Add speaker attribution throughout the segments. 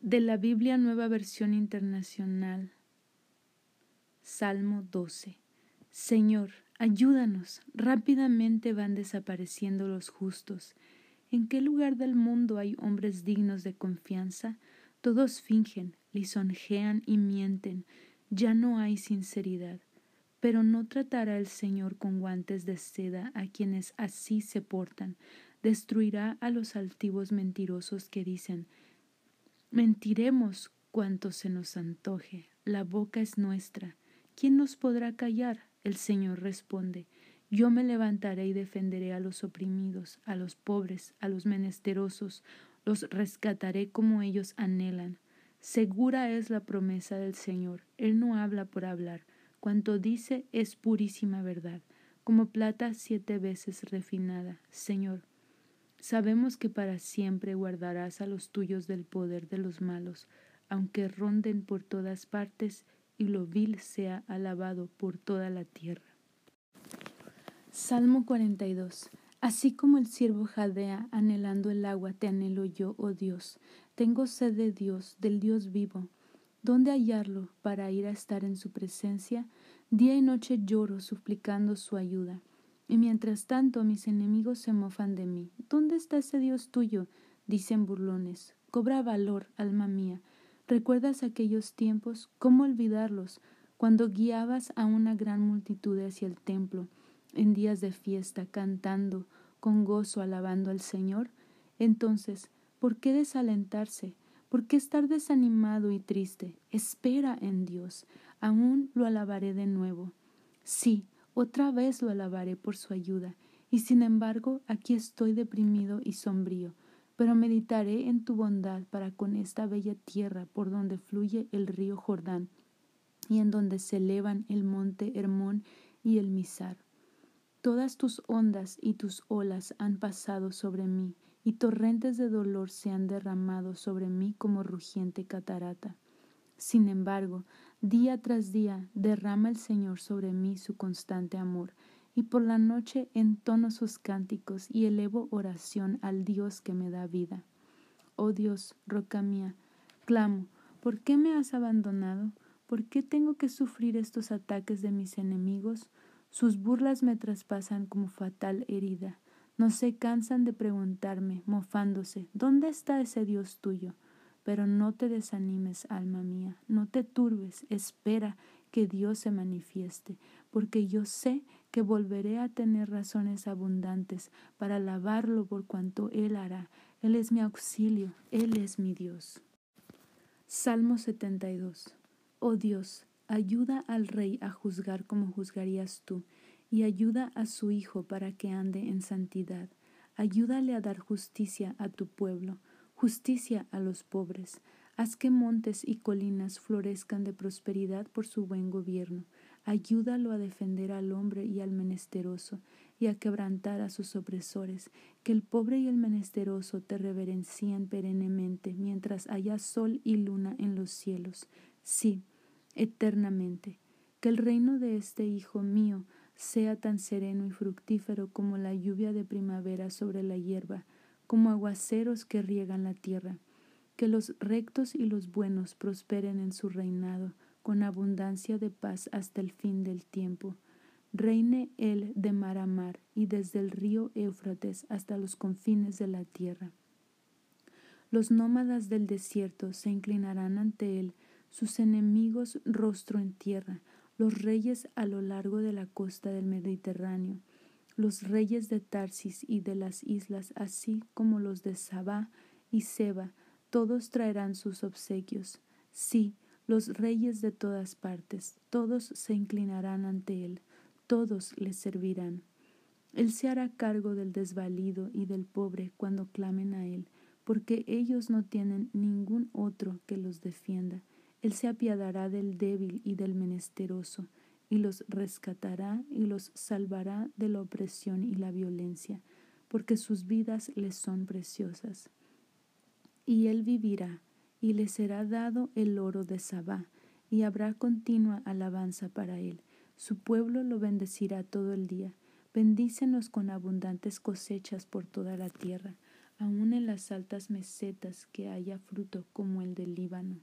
Speaker 1: de la Biblia Nueva Versión Internacional. Salmo 12. Señor, ayúdanos. Rápidamente van desapareciendo los justos. ¿En qué lugar del mundo hay hombres dignos de confianza? Todos fingen, lisonjean y mienten. Ya no hay sinceridad. Pero no tratará el Señor con guantes de seda a quienes así se portan. Destruirá a los altivos mentirosos que dicen Mentiremos cuanto se nos antoje. La boca es nuestra. ¿Quién nos podrá callar? El Señor responde. Yo me levantaré y defenderé a los oprimidos, a los pobres, a los menesterosos, los rescataré como ellos anhelan. Segura es la promesa del Señor. Él no habla por hablar. Cuanto dice es purísima verdad, como plata siete veces refinada. Señor, Sabemos que para siempre guardarás a los tuyos del poder de los malos, aunque ronden por todas partes y lo vil sea alabado por toda la tierra. Salmo 42. Así como el siervo jadea anhelando el agua, te anhelo yo, oh Dios. Tengo sed de Dios, del Dios vivo. ¿Dónde hallarlo para ir a estar en su presencia? Día y noche lloro suplicando su ayuda. Y mientras tanto mis enemigos se mofan de mí. ¿Dónde está ese Dios tuyo? dicen burlones. Cobra valor, alma mía. ¿Recuerdas aquellos tiempos? ¿Cómo olvidarlos? Cuando guiabas a una gran multitud hacia el templo, en días de fiesta, cantando, con gozo, alabando al Señor. Entonces, ¿por qué desalentarse? ¿Por qué estar desanimado y triste? Espera en Dios. Aún lo alabaré de nuevo. Sí, otra vez lo alabaré por su ayuda, y sin embargo aquí estoy deprimido y sombrío, pero meditaré en tu bondad para con esta bella tierra por donde fluye el río Jordán, y en donde se elevan el monte Hermón y el Misar. Todas tus ondas y tus olas han pasado sobre mí, y torrentes de dolor se han derramado sobre mí como rugiente catarata. Sin embargo, Día tras día derrama el Señor sobre mí su constante amor, y por la noche entono sus cánticos y elevo oración al Dios que me da vida. Oh Dios, roca mía, clamo, ¿por qué me has abandonado? ¿Por qué tengo que sufrir estos ataques de mis enemigos? Sus burlas me traspasan como fatal herida. No se cansan de preguntarme, mofándose, ¿dónde está ese Dios tuyo? Pero no te desanimes, alma mía, no te turbes, espera que Dios se manifieste, porque yo sé que volveré a tener razones abundantes para alabarlo por cuanto Él hará. Él es mi auxilio, Él es mi Dios. Salmo 72. Oh Dios, ayuda al rey a juzgar como juzgarías tú, y ayuda a su hijo para que ande en santidad. Ayúdale a dar justicia a tu pueblo justicia a los pobres. Haz que montes y colinas florezcan de prosperidad por su buen gobierno. Ayúdalo a defender al hombre y al menesteroso, y a quebrantar a sus opresores. Que el pobre y el menesteroso te reverencien perennemente, mientras haya sol y luna en los cielos. Sí, eternamente. Que el reino de este Hijo mío sea tan sereno y fructífero como la lluvia de primavera sobre la hierba, como aguaceros que riegan la tierra. Que los rectos y los buenos prosperen en su reinado, con abundancia de paz hasta el fin del tiempo. Reine él de mar a mar y desde el río Éufrates hasta los confines de la tierra. Los nómadas del desierto se inclinarán ante él, sus enemigos rostro en tierra, los reyes a lo largo de la costa del Mediterráneo los reyes de Tarsis y de las islas, así como los de Sabá y Seba, todos traerán sus obsequios. Sí, los reyes de todas partes, todos se inclinarán ante él, todos le servirán. Él se hará cargo del desvalido y del pobre cuando clamen a él, porque ellos no tienen ningún otro que los defienda. Él se apiadará del débil y del menesteroso y los rescatará y los salvará de la opresión y la violencia, porque sus vidas les son preciosas. Y él vivirá, y le será dado el oro de Sabá, y habrá continua alabanza para él. Su pueblo lo bendecirá todo el día. Bendícenos con abundantes cosechas por toda la tierra. aun en las altas mesetas que haya fruto como el del Líbano,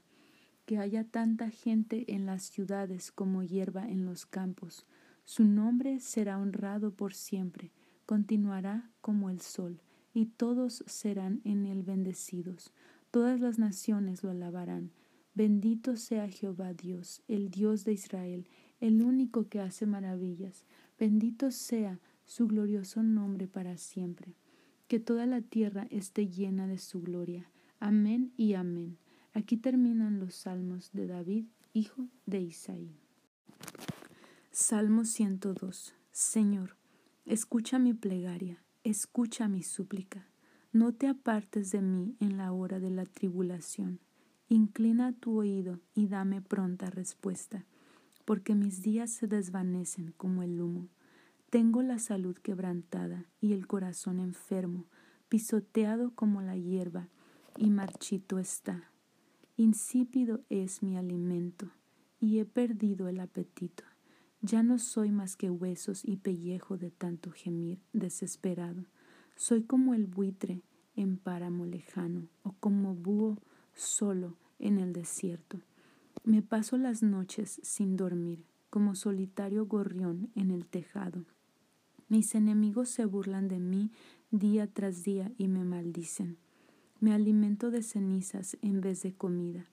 Speaker 1: que haya tanta gente en las ciudades como hierba en los campos. Su nombre será honrado por siempre, continuará como el sol, y todos serán en él bendecidos. Todas las naciones lo alabarán. Bendito sea Jehová Dios, el Dios de Israel, el único que hace maravillas. Bendito sea su glorioso nombre para siempre que toda la tierra esté llena de su gloria. Amén y amén. Aquí terminan los salmos de David, hijo de Isaí. Salmo 102. Señor, escucha mi plegaria, escucha mi súplica. No te apartes de mí en la hora de la tribulación. Inclina tu oído y dame pronta respuesta, porque mis días se desvanecen como el humo tengo la salud quebrantada y el corazón enfermo, pisoteado como la hierba, y marchito está. Insípido es mi alimento, y he perdido el apetito. Ya no soy más que huesos y pellejo de tanto gemir desesperado. Soy como el buitre en páramo lejano, o como búho solo en el desierto. Me paso las noches sin dormir, como solitario gorrión en el tejado. Mis enemigos se burlan de mí día tras día y me maldicen. Me alimento de cenizas en vez de comida.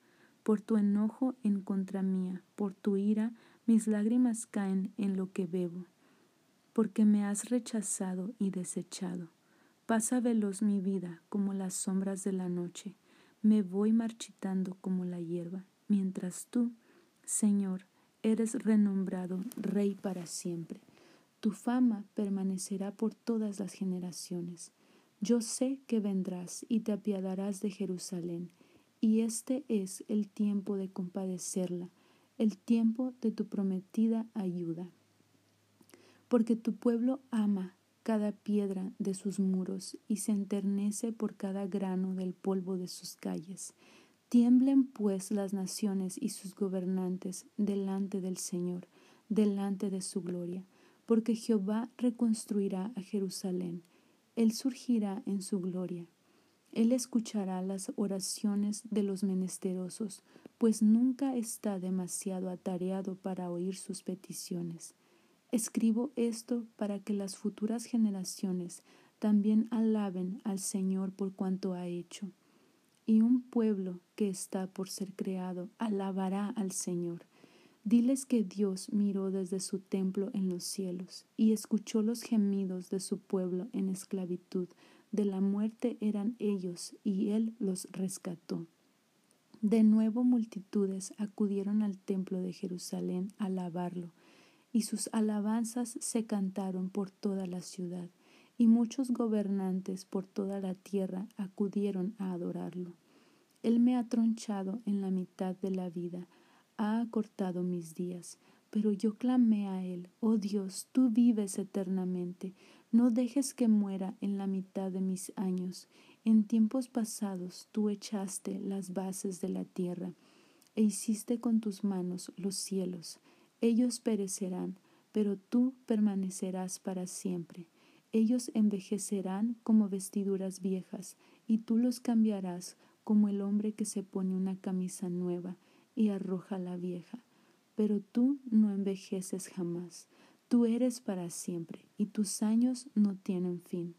Speaker 1: Por tu enojo en contra mía, por tu ira, mis lágrimas caen en lo que bebo. Porque me has rechazado y desechado. Pasa veloz mi vida como las sombras de la noche. Me voy marchitando como la hierba, mientras tú, Señor, eres renombrado Rey para siempre. Tu fama permanecerá por todas las generaciones. Yo sé que vendrás y te apiadarás de Jerusalén, y este es el tiempo de compadecerla, el tiempo de tu prometida ayuda. Porque tu pueblo ama cada piedra de sus muros y se enternece por cada grano del polvo de sus calles. Tiemblen pues las naciones y sus gobernantes delante del Señor, delante de su gloria porque Jehová reconstruirá a Jerusalén, Él surgirá en su gloria. Él escuchará las oraciones de los menesterosos, pues nunca está demasiado atareado para oír sus peticiones. Escribo esto para que las futuras generaciones también alaben al Señor por cuanto ha hecho. Y un pueblo que está por ser creado alabará al Señor Diles que Dios miró desde su templo en los cielos y escuchó los gemidos de su pueblo en esclavitud. De la muerte eran ellos y Él los rescató. De nuevo multitudes acudieron al templo de Jerusalén a alabarlo, y sus alabanzas se cantaron por toda la ciudad, y muchos gobernantes por toda la tierra acudieron a adorarlo. Él me ha tronchado en la mitad de la vida, ha acortado mis días. Pero yo clamé a Él, oh Dios, tú vives eternamente, no dejes que muera en la mitad de mis años. En tiempos pasados tú echaste las bases de la tierra e hiciste con tus manos los cielos. Ellos perecerán, pero tú permanecerás para siempre. Ellos envejecerán como vestiduras viejas, y tú los cambiarás como el hombre que se pone una camisa nueva y arroja la vieja. Pero tú no envejeces jamás, tú eres para siempre y tus años no tienen fin.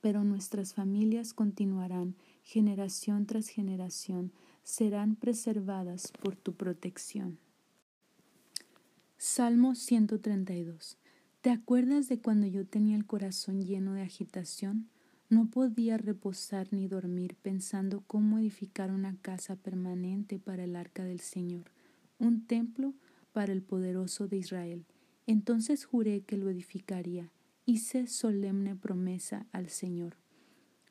Speaker 1: Pero nuestras familias continuarán generación tras generación, serán preservadas por tu protección. Salmo 132. ¿Te acuerdas de cuando yo tenía el corazón lleno de agitación? No podía reposar ni dormir pensando cómo edificar una casa permanente para el arca del Señor, un templo para el poderoso de Israel. Entonces juré que lo edificaría. Hice solemne promesa al Señor.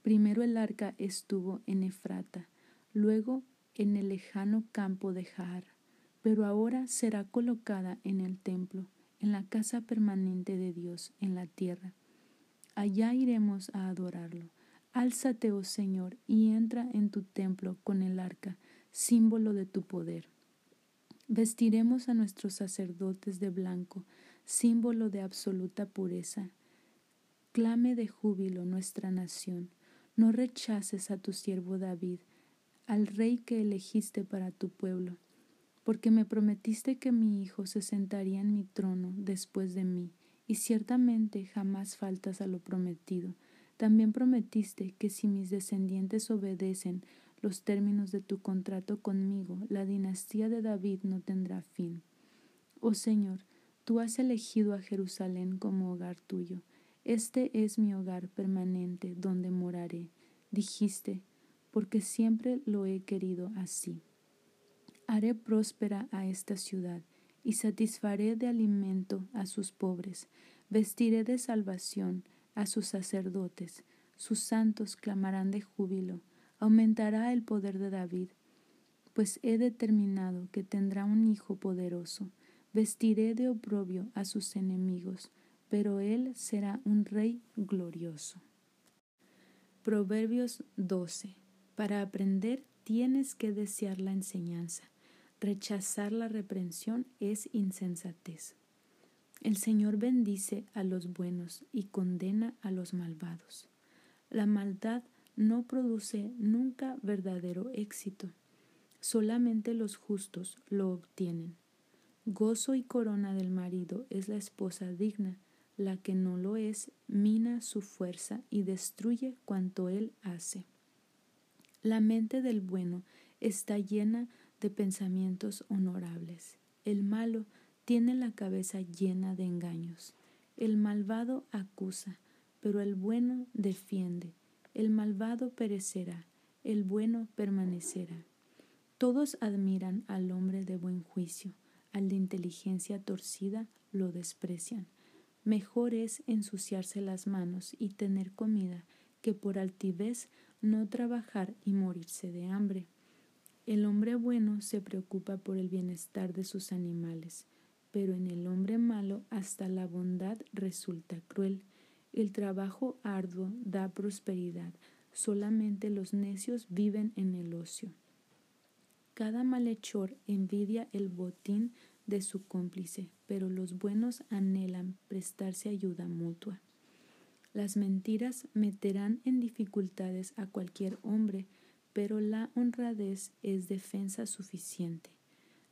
Speaker 1: Primero el arca estuvo en Efrata, luego en el lejano campo de Jaar, pero ahora será colocada en el templo, en la casa permanente de Dios en la tierra allá iremos a adorarlo. Álzate, oh Señor, y entra en tu templo con el arca, símbolo de tu poder. Vestiremos a nuestros sacerdotes de blanco, símbolo de absoluta pureza. Clame de júbilo nuestra nación. No rechaces a tu siervo David, al rey que elegiste para tu pueblo, porque me prometiste que mi hijo se sentaría en mi trono después de mí, y ciertamente jamás faltas a lo prometido. También prometiste que si mis descendientes obedecen los términos de tu contrato conmigo, la dinastía de David no tendrá fin. Oh Señor, tú has elegido a Jerusalén como hogar tuyo. Este es mi hogar permanente donde moraré. Dijiste, porque siempre lo he querido así. Haré próspera a esta ciudad y satisfaré de alimento a sus pobres, vestiré de salvación a sus sacerdotes, sus santos clamarán de júbilo, aumentará el poder de David, pues he determinado que tendrá un hijo poderoso, vestiré de oprobio a sus enemigos, pero él será un rey glorioso. Proverbios 12. Para aprender tienes que desear la enseñanza. Rechazar la reprensión es insensatez. El Señor bendice a los buenos y condena a los malvados. La maldad no produce nunca verdadero éxito. Solamente los justos lo obtienen. Gozo y corona del marido es la esposa digna, la que no lo es mina su fuerza y destruye cuanto él hace. La mente del bueno está llena de pensamientos honorables. El malo tiene la cabeza llena de engaños. El malvado acusa, pero el bueno defiende. El malvado perecerá, el bueno permanecerá. Todos admiran al hombre de buen juicio, al de inteligencia torcida lo desprecian. Mejor es ensuciarse las manos y tener comida que por altivez no trabajar y morirse de hambre. El hombre bueno se preocupa por el bienestar de sus animales, pero en el hombre malo hasta la bondad resulta cruel. El trabajo arduo da prosperidad, solamente los necios viven en el ocio. Cada malhechor envidia el botín de su cómplice, pero los buenos anhelan prestarse ayuda mutua. Las mentiras meterán en dificultades a cualquier hombre, pero la honradez es defensa suficiente.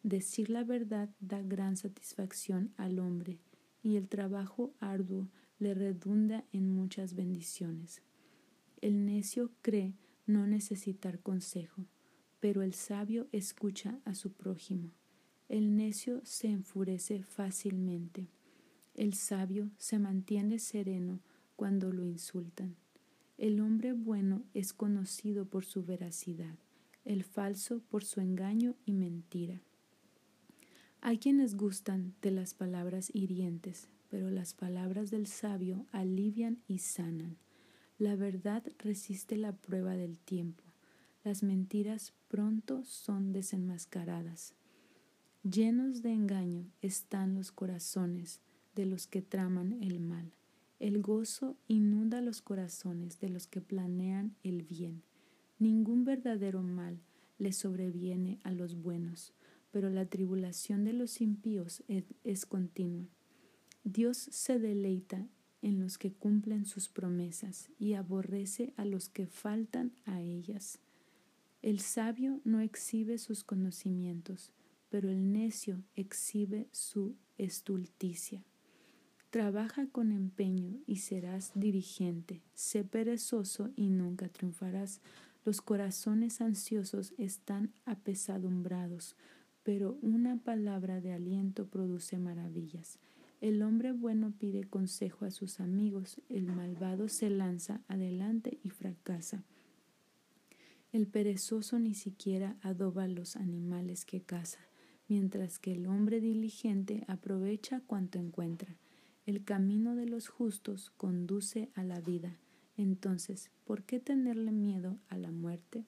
Speaker 1: Decir la verdad da gran satisfacción al hombre, y el trabajo arduo le redunda en muchas bendiciones. El necio cree no necesitar consejo, pero el sabio escucha a su prójimo. El necio se enfurece fácilmente. El sabio se mantiene sereno cuando lo insultan. El hombre bueno es conocido por su veracidad, el falso por su engaño y mentira. Hay quienes gustan de las palabras hirientes, pero las palabras del sabio alivian y sanan. La verdad resiste la prueba del tiempo. Las mentiras pronto son desenmascaradas. Llenos de engaño están los corazones de los que traman el mal. El gozo inunda los corazones de los que planean el bien. Ningún verdadero mal le sobreviene a los buenos, pero la tribulación de los impíos es, continua. Dios se deleita en los que cumplen sus promesas y aborrece a los que faltan a ellas. El sabio no exhibe sus conocimientos, pero el necio exhibe su estulticia. Trabaja con empeño y serás dirigente. Sé perezoso y nunca triunfarás. Los corazones ansiosos están apesadumbrados, pero una palabra de aliento produce maravillas. El hombre bueno pide consejo a sus amigos, el malvado se lanza adelante y fracasa. El perezoso ni siquiera adoba los animales que caza, mientras que el hombre diligente aprovecha cuanto encuentra. El camino de los justos conduce a la vida. Entonces, ¿por qué tenerle miedo a la muerte?